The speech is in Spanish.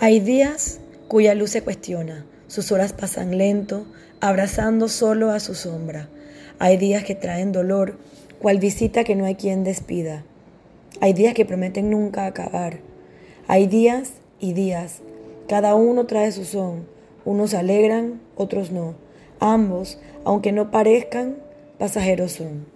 Hay días cuya luz se cuestiona, sus horas pasan lento, abrazando solo a su sombra. Hay días que traen dolor, cual visita que no hay quien despida. Hay días que prometen nunca acabar. Hay días y días, cada uno trae su son, unos alegran, otros no. Ambos, aunque no parezcan, pasajeros son.